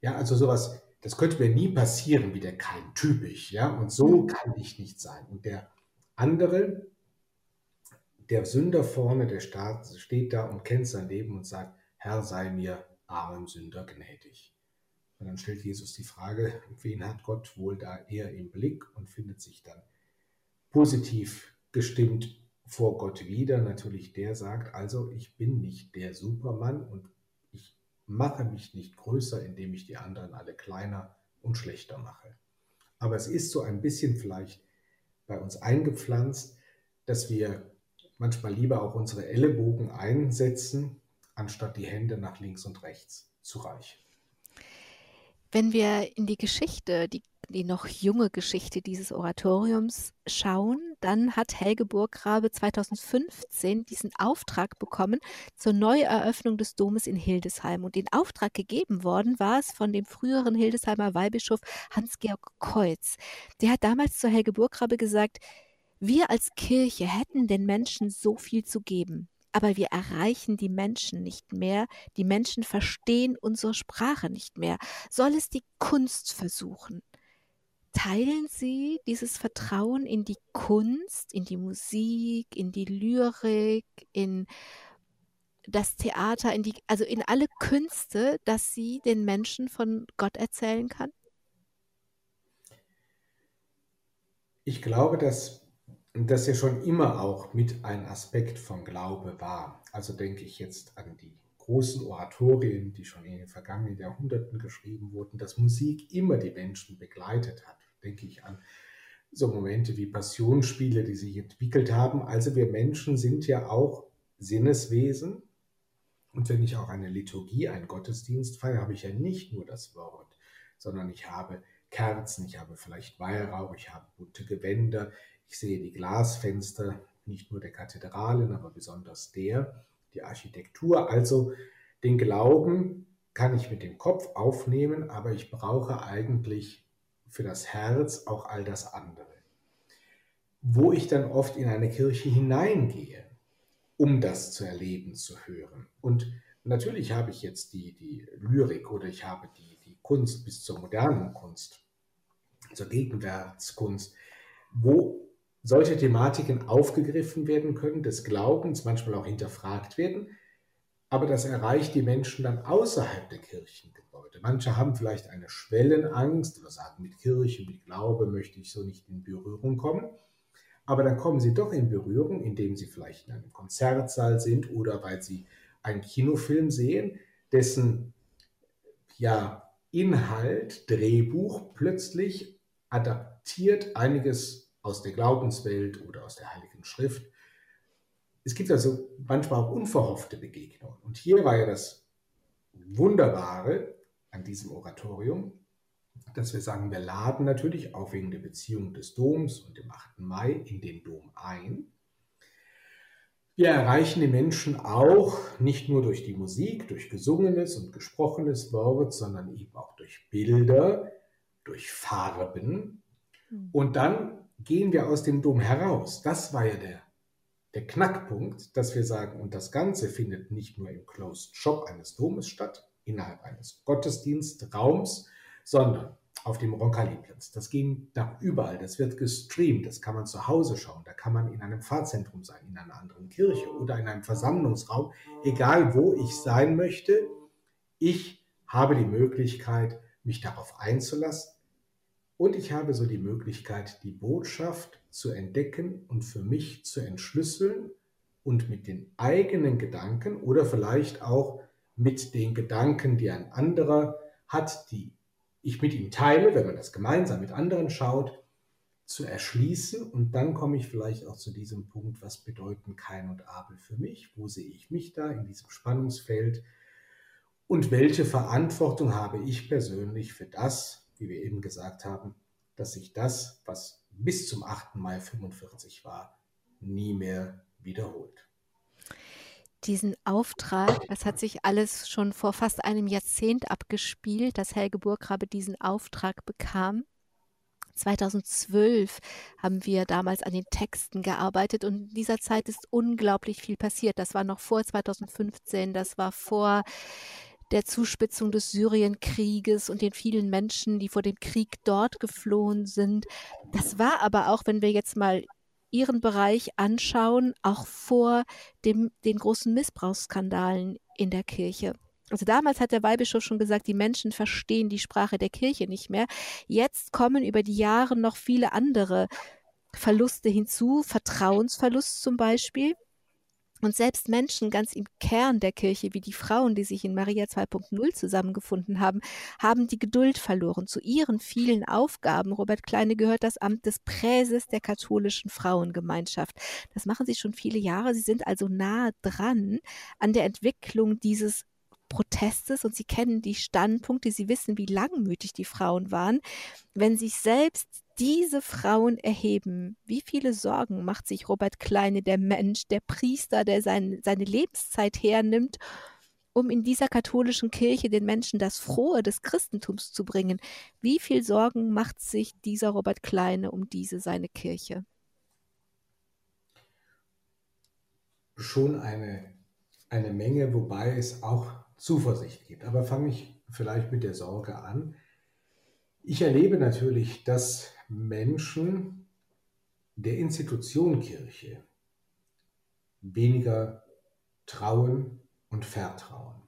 Ja, also sowas das könnte mir nie passieren, wie der kein typisch, ja, und so mhm. kann ich nicht sein. Und der andere, der Sünder vorne, der steht da und kennt sein Leben und sagt, Herr, sei mir armem Sünder gnädig. Und dann stellt Jesus die Frage, wen hat Gott wohl da eher im Blick und findet sich dann positiv gestimmt vor Gott wieder. Natürlich der sagt, also ich bin nicht der Supermann und mache mich nicht größer, indem ich die anderen alle kleiner und schlechter mache. Aber es ist so ein bisschen vielleicht bei uns eingepflanzt, dass wir manchmal lieber auch unsere Ellenbogen einsetzen, anstatt die Hände nach links und rechts zu reichen. Wenn wir in die Geschichte, die die noch junge Geschichte dieses Oratoriums schauen, dann hat Helge Burggrabe 2015 diesen Auftrag bekommen zur Neueröffnung des Domes in Hildesheim. Und den Auftrag gegeben worden war es von dem früheren Hildesheimer Weihbischof Hans-Georg Keutz. Der hat damals zu Helge Burggrabe gesagt, wir als Kirche hätten den Menschen so viel zu geben aber wir erreichen die Menschen nicht mehr, die Menschen verstehen unsere Sprache nicht mehr. Soll es die Kunst versuchen? Teilen Sie dieses Vertrauen in die Kunst, in die Musik, in die Lyrik, in das Theater, in die, also in alle Künste, dass sie den Menschen von Gott erzählen kann? Ich glaube, dass das ja schon immer auch mit ein Aspekt von Glaube war. Also denke ich jetzt an die großen Oratorien, die schon in den vergangenen Jahrhunderten geschrieben wurden, dass Musik immer die Menschen begleitet hat. Denke ich an so Momente wie Passionsspiele, die sich entwickelt haben. Also wir Menschen sind ja auch Sinneswesen. Und wenn ich auch eine Liturgie, einen Gottesdienst feiere, habe ich ja nicht nur das Wort, sondern ich habe Kerzen, ich habe vielleicht Weihrauch, ich habe bunte Gewänder, ich sehe die Glasfenster, nicht nur der Kathedralen, aber besonders der, die Architektur. Also den Glauben kann ich mit dem Kopf aufnehmen, aber ich brauche eigentlich für das Herz auch all das andere. Wo ich dann oft in eine Kirche hineingehe, um das zu erleben, zu hören. Und natürlich habe ich jetzt die, die Lyrik oder ich habe die, die Kunst bis zur modernen Kunst, zur Gegenwärtskunst, wo solche Thematiken aufgegriffen werden können, des Glaubens, manchmal auch hinterfragt werden, aber das erreicht die Menschen dann außerhalb der Kirchengebäude. Manche haben vielleicht eine Schwellenangst oder sagen, mit Kirche, mit Glaube möchte ich so nicht in Berührung kommen. Aber dann kommen sie doch in Berührung, indem sie vielleicht in einem Konzertsaal sind oder weil sie einen Kinofilm sehen, dessen ja, Inhalt, Drehbuch plötzlich adaptiert einiges aus der Glaubenswelt oder aus der Heiligen Schrift. Es gibt also manchmal auch unverhoffte Begegnungen. Und hier war ja das Wunderbare an diesem Oratorium, dass wir sagen, wir laden natürlich auch wegen der Beziehung des Doms und dem 8. Mai in den Dom ein. Wir erreichen die Menschen auch nicht nur durch die Musik, durch gesungenes und gesprochenes Wort, sondern eben auch durch Bilder, durch Farben. Hm. Und dann gehen wir aus dem Dom heraus? Das war ja der, der Knackpunkt, dass wir sagen, und das Ganze findet nicht nur im Closed Shop eines Domes statt, innerhalb eines Gottesdienstraums, sondern auf dem Roncalli-Platz. Das ging da überall, das wird gestreamt, das kann man zu Hause schauen, da kann man in einem Pfarrzentrum sein, in einer anderen Kirche oder in einem Versammlungsraum, egal wo ich sein möchte. Ich habe die Möglichkeit, mich darauf einzulassen und ich habe so die Möglichkeit, die Botschaft zu entdecken und für mich zu entschlüsseln und mit den eigenen Gedanken oder vielleicht auch mit den Gedanken, die ein anderer hat, die ich mit ihm teile, wenn man das gemeinsam mit anderen schaut, zu erschließen. Und dann komme ich vielleicht auch zu diesem Punkt, was bedeuten Kain und Abel für mich? Wo sehe ich mich da in diesem Spannungsfeld? Und welche Verantwortung habe ich persönlich für das, wie wir eben gesagt haben, dass sich das, was bis zum 8. Mai 45 war, nie mehr wiederholt. Diesen Auftrag, das hat sich alles schon vor fast einem Jahrzehnt abgespielt, dass Helge Burggrabe diesen Auftrag bekam. 2012 haben wir damals an den Texten gearbeitet und in dieser Zeit ist unglaublich viel passiert. Das war noch vor 2015, das war vor der Zuspitzung des Syrienkrieges und den vielen Menschen, die vor dem Krieg dort geflohen sind. Das war aber auch, wenn wir jetzt mal ihren Bereich anschauen, auch vor dem, den großen Missbrauchsskandalen in der Kirche. Also damals hat der Weihbischof schon gesagt, die Menschen verstehen die Sprache der Kirche nicht mehr. Jetzt kommen über die Jahre noch viele andere Verluste hinzu, Vertrauensverlust zum Beispiel. Und selbst Menschen ganz im Kern der Kirche, wie die Frauen, die sich in Maria 2.0 zusammengefunden haben, haben die Geduld verloren. Zu ihren vielen Aufgaben, Robert Kleine, gehört das Amt des Präses der katholischen Frauengemeinschaft. Das machen sie schon viele Jahre. Sie sind also nahe dran an der Entwicklung dieses Protestes und sie kennen die Standpunkte, sie wissen, wie langmütig die Frauen waren. Wenn sich selbst diese Frauen erheben, wie viele Sorgen macht sich Robert Kleine, der Mensch, der Priester, der sein, seine Lebenszeit hernimmt, um in dieser katholischen Kirche den Menschen das Frohe des Christentums zu bringen. Wie viel Sorgen macht sich dieser Robert Kleine um diese seine Kirche? Schon eine, eine Menge, wobei es auch Zuversicht gibt. Aber fange ich vielleicht mit der Sorge an. Ich erlebe natürlich, dass Menschen der Institution Kirche weniger trauen und vertrauen.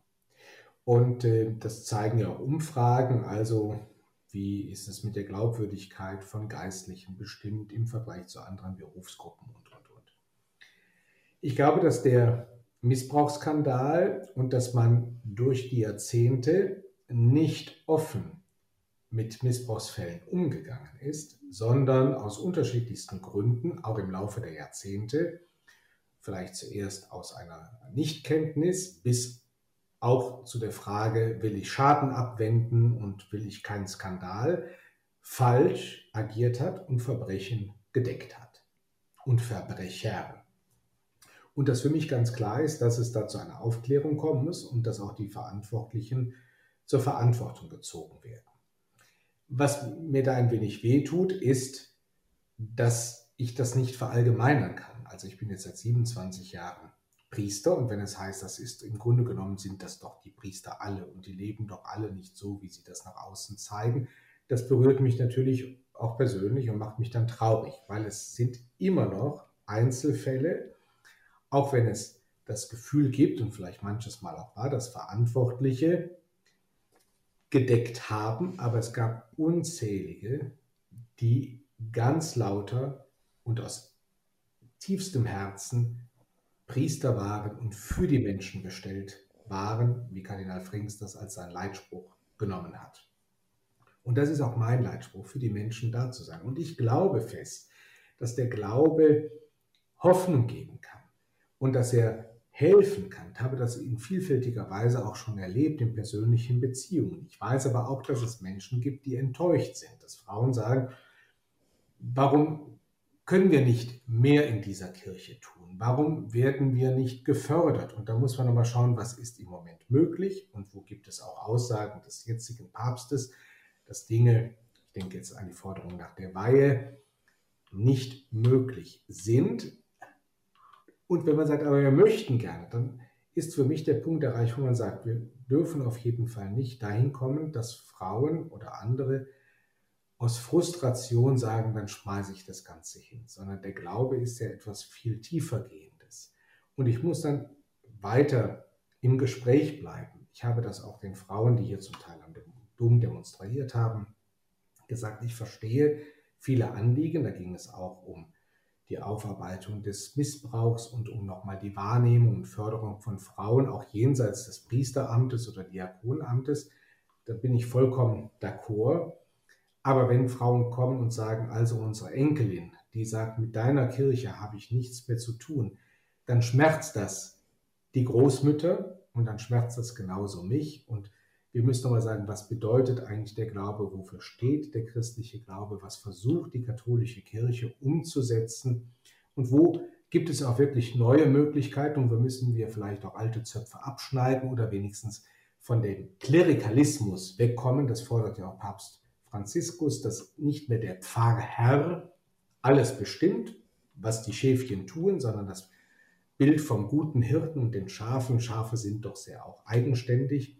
Und äh, das zeigen ja auch Umfragen, also wie ist es mit der Glaubwürdigkeit von Geistlichen bestimmt im Vergleich zu anderen Berufsgruppen und, und, und. Ich glaube, dass der Missbrauchsskandal und dass man durch die Jahrzehnte nicht offen mit Missbrauchsfällen umgegangen ist, sondern aus unterschiedlichsten Gründen, auch im Laufe der Jahrzehnte, vielleicht zuerst aus einer Nichtkenntnis bis auch zu der Frage, will ich Schaden abwenden und will ich keinen Skandal, falsch agiert hat und Verbrechen gedeckt hat und Verbrecher. Und das für mich ganz klar ist, dass es da zu einer Aufklärung kommen muss und dass auch die Verantwortlichen zur Verantwortung gezogen werden. Was mir da ein wenig wehtut, ist, dass ich das nicht verallgemeinern kann. Also ich bin jetzt seit 27 Jahren Priester und wenn es heißt, das ist im Grunde genommen sind das doch die Priester alle und die leben doch alle nicht so, wie sie das nach außen zeigen. Das berührt mich natürlich auch persönlich und macht mich dann traurig, weil es sind immer noch Einzelfälle, auch wenn es das Gefühl gibt und vielleicht manches Mal auch war, dass Verantwortliche gedeckt haben, aber es gab unzählige, die ganz lauter und aus tiefstem Herzen Priester waren und für die Menschen bestellt waren, wie Kardinal Frings das als sein Leitspruch genommen hat. Und das ist auch mein Leitspruch, für die Menschen da zu sein. Und ich glaube fest, dass der Glaube Hoffnung geben kann und dass er helfen kann. Ich habe das in vielfältiger Weise auch schon erlebt in persönlichen Beziehungen. Ich weiß aber auch, dass es Menschen gibt, die enttäuscht sind, dass Frauen sagen, warum können wir nicht mehr in dieser Kirche tun? Warum werden wir nicht gefördert? Und da muss man nochmal schauen, was ist im Moment möglich und wo gibt es auch Aussagen des jetzigen Papstes, dass Dinge, ich denke jetzt an die Forderung nach der Weihe, nicht möglich sind. Und wenn man sagt, aber wir möchten gerne, dann ist für mich der Punkt erreicht, wo man sagt, wir dürfen auf jeden Fall nicht dahin kommen, dass Frauen oder andere aus Frustration sagen, dann schmeiße ich das Ganze hin, sondern der Glaube ist ja etwas viel tiefergehendes. Und ich muss dann weiter im Gespräch bleiben. Ich habe das auch den Frauen, die hier zum Teil am Dom demonstriert haben, gesagt, ich verstehe viele Anliegen. Da ging es auch um die Aufarbeitung des Missbrauchs und um nochmal die Wahrnehmung und Förderung von Frauen, auch jenseits des Priesteramtes oder Diakonamtes. Da bin ich vollkommen d'accord. Aber wenn Frauen kommen und sagen, also unsere Enkelin, die sagt, mit deiner Kirche habe ich nichts mehr zu tun, dann schmerzt das die Großmütter und dann schmerzt das genauso mich. Und wir müssen nochmal sagen, was bedeutet eigentlich der Glaube, wofür steht der christliche Glaube, was versucht die katholische Kirche umzusetzen? Und wo gibt es auch wirklich neue Möglichkeiten? Und wo müssen wir vielleicht auch alte Zöpfe abschneiden oder wenigstens von dem Klerikalismus wegkommen. Das fordert ja auch Papst Franziskus, dass nicht mehr der Pfarrherr alles bestimmt, was die Schäfchen tun, sondern das Bild vom guten Hirten und den Schafen. Schafe sind doch sehr auch eigenständig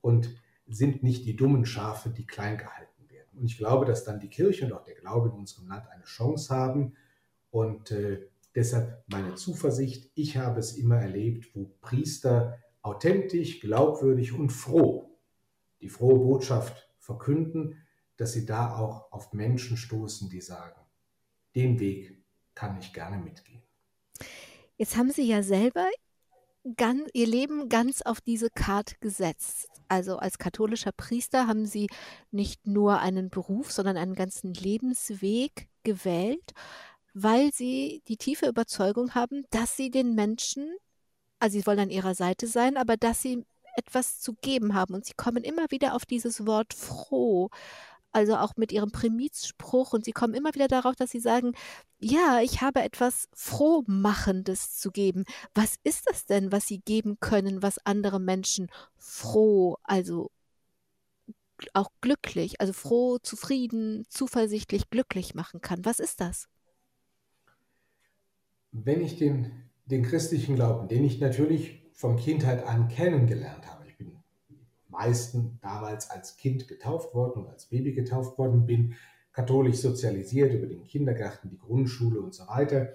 und sind nicht die dummen Schafe, die klein gehalten werden. Und ich glaube, dass dann die Kirche und auch der Glaube in unserem Land eine Chance haben. Und äh, deshalb meine Zuversicht, ich habe es immer erlebt, wo Priester authentisch, glaubwürdig und froh die frohe Botschaft verkünden, dass sie da auch auf Menschen stoßen, die sagen, den Weg kann ich gerne mitgehen. Jetzt haben Sie ja selber ganz, Ihr Leben ganz auf diese Karte gesetzt. Also als katholischer Priester haben Sie nicht nur einen Beruf, sondern einen ganzen Lebensweg gewählt, weil Sie die tiefe Überzeugung haben, dass Sie den Menschen, also Sie wollen an ihrer Seite sein, aber dass Sie etwas zu geben haben. Und Sie kommen immer wieder auf dieses Wort froh also auch mit ihrem Primizspruch und sie kommen immer wieder darauf, dass sie sagen, ja, ich habe etwas Frohmachendes zu geben. Was ist das denn, was sie geben können, was andere Menschen froh, also auch glücklich, also froh, zufrieden, zuversichtlich, glücklich machen kann? Was ist das? Wenn ich den, den christlichen Glauben, den ich natürlich von Kindheit an kennengelernt habe, meisten damals als Kind getauft worden und als Baby getauft worden bin, katholisch sozialisiert über den Kindergarten, die Grundschule und so weiter.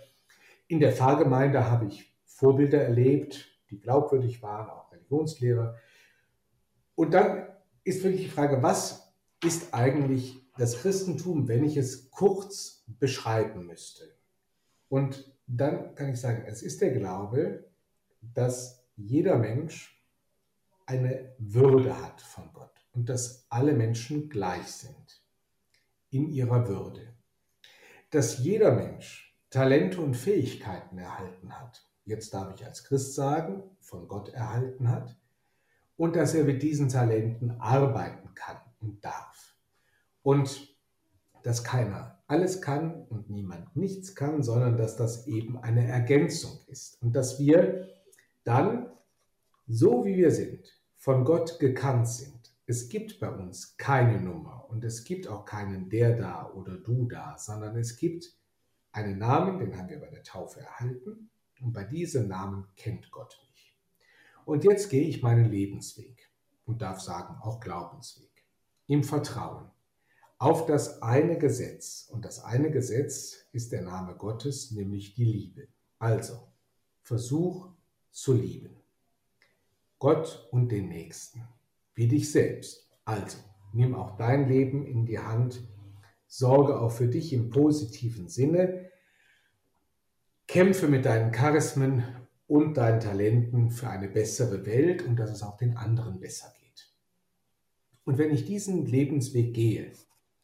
In der Pfarrgemeinde habe ich Vorbilder erlebt, die glaubwürdig waren, auch Religionslehrer. Und dann ist wirklich die Frage, was ist eigentlich das Christentum, wenn ich es kurz beschreiben müsste? Und dann kann ich sagen, es ist der Glaube, dass jeder Mensch eine Würde hat von Gott und dass alle Menschen gleich sind in ihrer Würde. Dass jeder Mensch Talente und Fähigkeiten erhalten hat. Jetzt darf ich als Christ sagen, von Gott erhalten hat. Und dass er mit diesen Talenten arbeiten kann und darf. Und dass keiner alles kann und niemand nichts kann, sondern dass das eben eine Ergänzung ist. Und dass wir dann, so wie wir sind, von Gott gekannt sind. Es gibt bei uns keine Nummer und es gibt auch keinen der da oder du da, sondern es gibt einen Namen, den haben wir bei der Taufe erhalten und bei diesem Namen kennt Gott mich. Und jetzt gehe ich meinen Lebensweg und darf sagen auch Glaubensweg im Vertrauen auf das eine Gesetz. Und das eine Gesetz ist der Name Gottes, nämlich die Liebe. Also, versuch zu lieben. Gott und den Nächsten, wie dich selbst. Also, nimm auch dein Leben in die Hand, sorge auch für dich im positiven Sinne, kämpfe mit deinen Charismen und deinen Talenten für eine bessere Welt und dass es auch den anderen besser geht. Und wenn ich diesen Lebensweg gehe,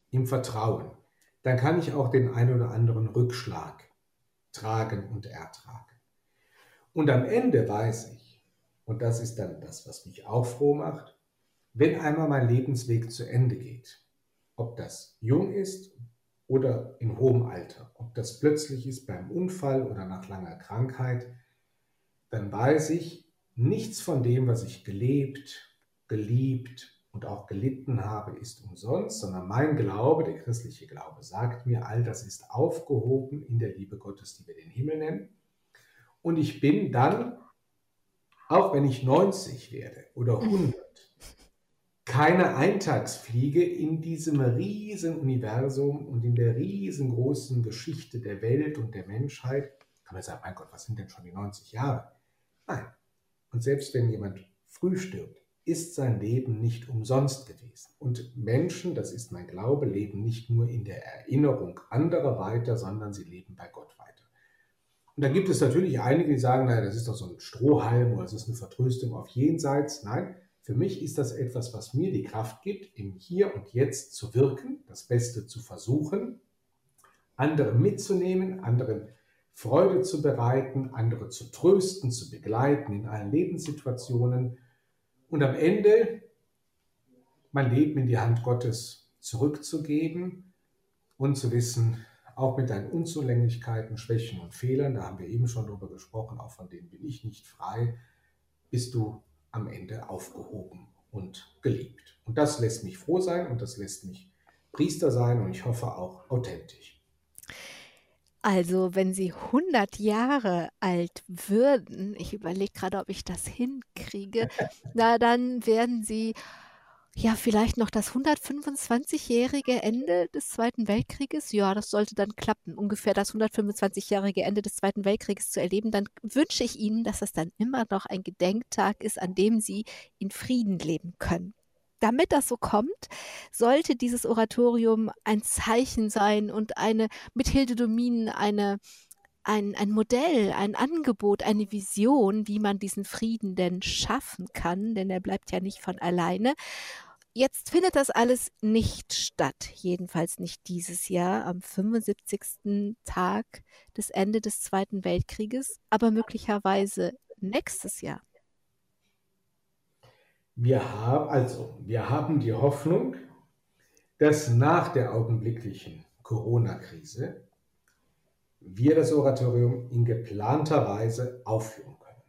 im Vertrauen, dann kann ich auch den ein oder anderen Rückschlag tragen und ertragen. Und am Ende weiß ich, und das ist dann das, was mich auch froh macht, wenn einmal mein Lebensweg zu Ende geht, ob das jung ist oder in hohem Alter, ob das plötzlich ist beim Unfall oder nach langer Krankheit, dann weiß ich, nichts von dem, was ich gelebt, geliebt, und auch gelitten habe, ist umsonst, sondern mein Glaube, der christliche Glaube, sagt mir, all das ist aufgehoben in der Liebe Gottes, die wir den Himmel nennen. Und ich bin dann, auch wenn ich 90 werde oder 100, keine Eintagsfliege in diesem riesen Universum und in der riesengroßen Geschichte der Welt und der Menschheit. Kann man sagen, mein Gott, was sind denn schon die 90 Jahre? Nein. Und selbst wenn jemand früh stirbt, ist sein Leben nicht umsonst gewesen. Und Menschen, das ist mein Glaube, leben nicht nur in der Erinnerung anderer weiter, sondern sie leben bei Gott weiter. Und da gibt es natürlich einige, die sagen, naja, das ist doch so ein Strohhalm oder es ist eine Vertröstung auf jenseits. Nein, für mich ist das etwas, was mir die Kraft gibt, im Hier und Jetzt zu wirken, das Beste zu versuchen, andere mitzunehmen, anderen Freude zu bereiten, andere zu trösten, zu begleiten in allen Lebenssituationen und am Ende mein Leben in die Hand Gottes zurückzugeben und zu wissen, auch mit deinen Unzulänglichkeiten, Schwächen und Fehlern, da haben wir eben schon drüber gesprochen, auch von denen bin ich nicht frei, bist du am Ende aufgehoben und geliebt. Und das lässt mich froh sein und das lässt mich Priester sein und ich hoffe auch authentisch. Also, wenn Sie 100 Jahre alt würden, ich überlege gerade, ob ich das hinkriege, na, dann werden Sie ja vielleicht noch das 125-jährige Ende des Zweiten Weltkrieges, ja, das sollte dann klappen, ungefähr das 125-jährige Ende des Zweiten Weltkrieges zu erleben, dann wünsche ich Ihnen, dass das dann immer noch ein Gedenktag ist, an dem Sie in Frieden leben können. Damit das so kommt, sollte dieses Oratorium ein Zeichen sein und eine mit Hilde Domin eine ein, ein Modell, ein Angebot, eine Vision, wie man diesen Frieden denn schaffen kann, denn er bleibt ja nicht von alleine. Jetzt findet das alles nicht statt, jedenfalls nicht dieses Jahr am 75. Tag des Ende des Zweiten Weltkrieges, aber möglicherweise nächstes Jahr. Wir haben also, wir haben die Hoffnung, dass nach der augenblicklichen Corona-Krise wir das Oratorium in geplanter Weise aufführen können.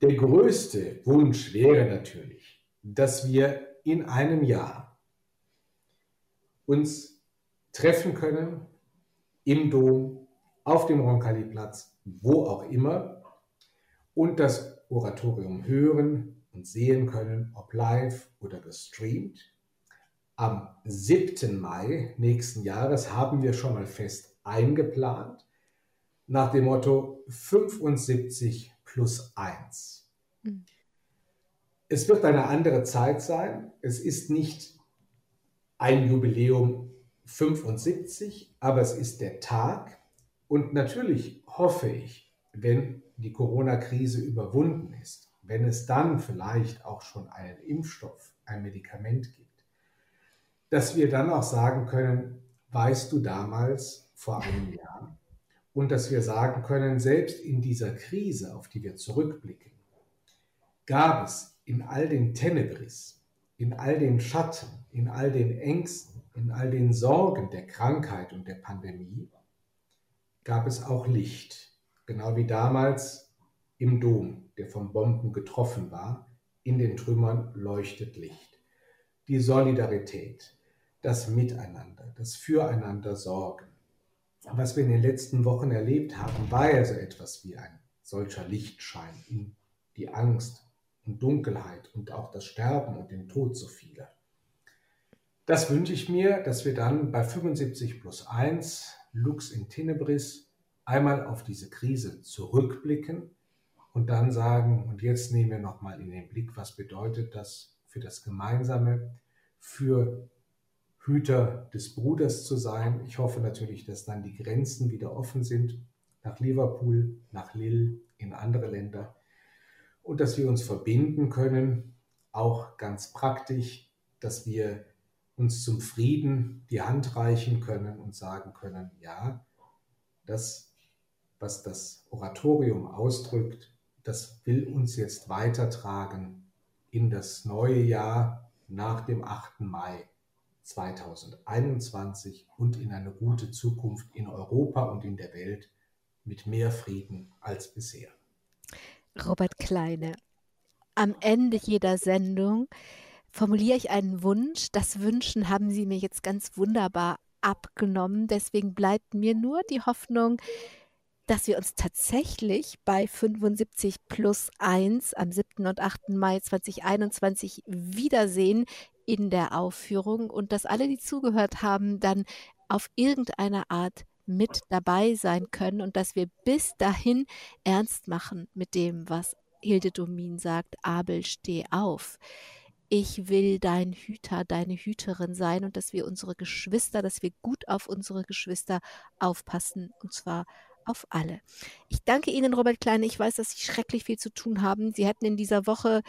Der größte Wunsch wäre natürlich, dass wir in einem Jahr uns treffen können im Dom, auf dem Roncalli-Platz, wo auch immer, und das Oratorium hören, und sehen können, ob live oder gestreamt. Am 7. Mai nächsten Jahres haben wir schon mal fest eingeplant nach dem Motto 75 plus 1. Mhm. Es wird eine andere Zeit sein. Es ist nicht ein Jubiläum 75, aber es ist der Tag. Und natürlich hoffe ich, wenn die Corona-Krise überwunden ist, wenn es dann vielleicht auch schon einen Impfstoff, ein Medikament gibt, dass wir dann auch sagen können, weißt du damals vor einem Jahr, und dass wir sagen können, selbst in dieser Krise, auf die wir zurückblicken, gab es in all den Tenebris, in all den Schatten, in all den Ängsten, in all den Sorgen der Krankheit und der Pandemie, gab es auch Licht, genau wie damals im Dom, der von Bomben getroffen war, in den Trümmern leuchtet Licht. Die Solidarität, das Miteinander, das Füreinander sorgen. Was wir in den letzten Wochen erlebt haben, war ja so etwas wie ein solcher Lichtschein in die Angst und Dunkelheit und auch das Sterben und den Tod so vieler. Das wünsche ich mir, dass wir dann bei 75 plus 1 Lux in Tenebris einmal auf diese Krise zurückblicken und dann sagen, und jetzt nehmen wir nochmal in den Blick, was bedeutet das für das Gemeinsame, für Hüter des Bruders zu sein. Ich hoffe natürlich, dass dann die Grenzen wieder offen sind, nach Liverpool, nach Lille, in andere Länder und dass wir uns verbinden können, auch ganz praktisch, dass wir uns zum Frieden die Hand reichen können und sagen können, ja, das, was das Oratorium ausdrückt, das will uns jetzt weitertragen in das neue Jahr nach dem 8. Mai 2021 und in eine gute Zukunft in Europa und in der Welt mit mehr Frieden als bisher. Robert Kleine, am Ende jeder Sendung formuliere ich einen Wunsch. Das Wünschen haben Sie mir jetzt ganz wunderbar abgenommen. Deswegen bleibt mir nur die Hoffnung, dass wir uns tatsächlich bei 75 plus 1 am 7. und 8. Mai 2021 wiedersehen in der Aufführung und dass alle, die zugehört haben, dann auf irgendeine Art mit dabei sein können und dass wir bis dahin ernst machen mit dem, was Hilde Domin sagt, Abel, steh auf. Ich will dein Hüter, deine Hüterin sein und dass wir unsere Geschwister, dass wir gut auf unsere Geschwister aufpassen und zwar auf alle. Ich danke Ihnen, Robert Kleine. Ich weiß, dass Sie schrecklich viel zu tun haben. Sie hätten in dieser Woche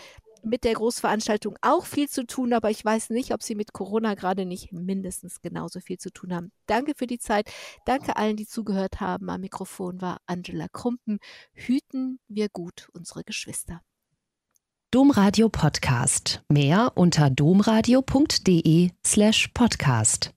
mit der Großveranstaltung auch viel zu tun, aber ich weiß nicht, ob Sie mit Corona gerade nicht mindestens genauso viel zu tun haben. Danke für die Zeit. Danke allen, die zugehört haben. Am Mikrofon war Angela Krumpen. Hüten wir gut unsere Geschwister. Domradio Podcast. Mehr unter domradio.de slash podcast.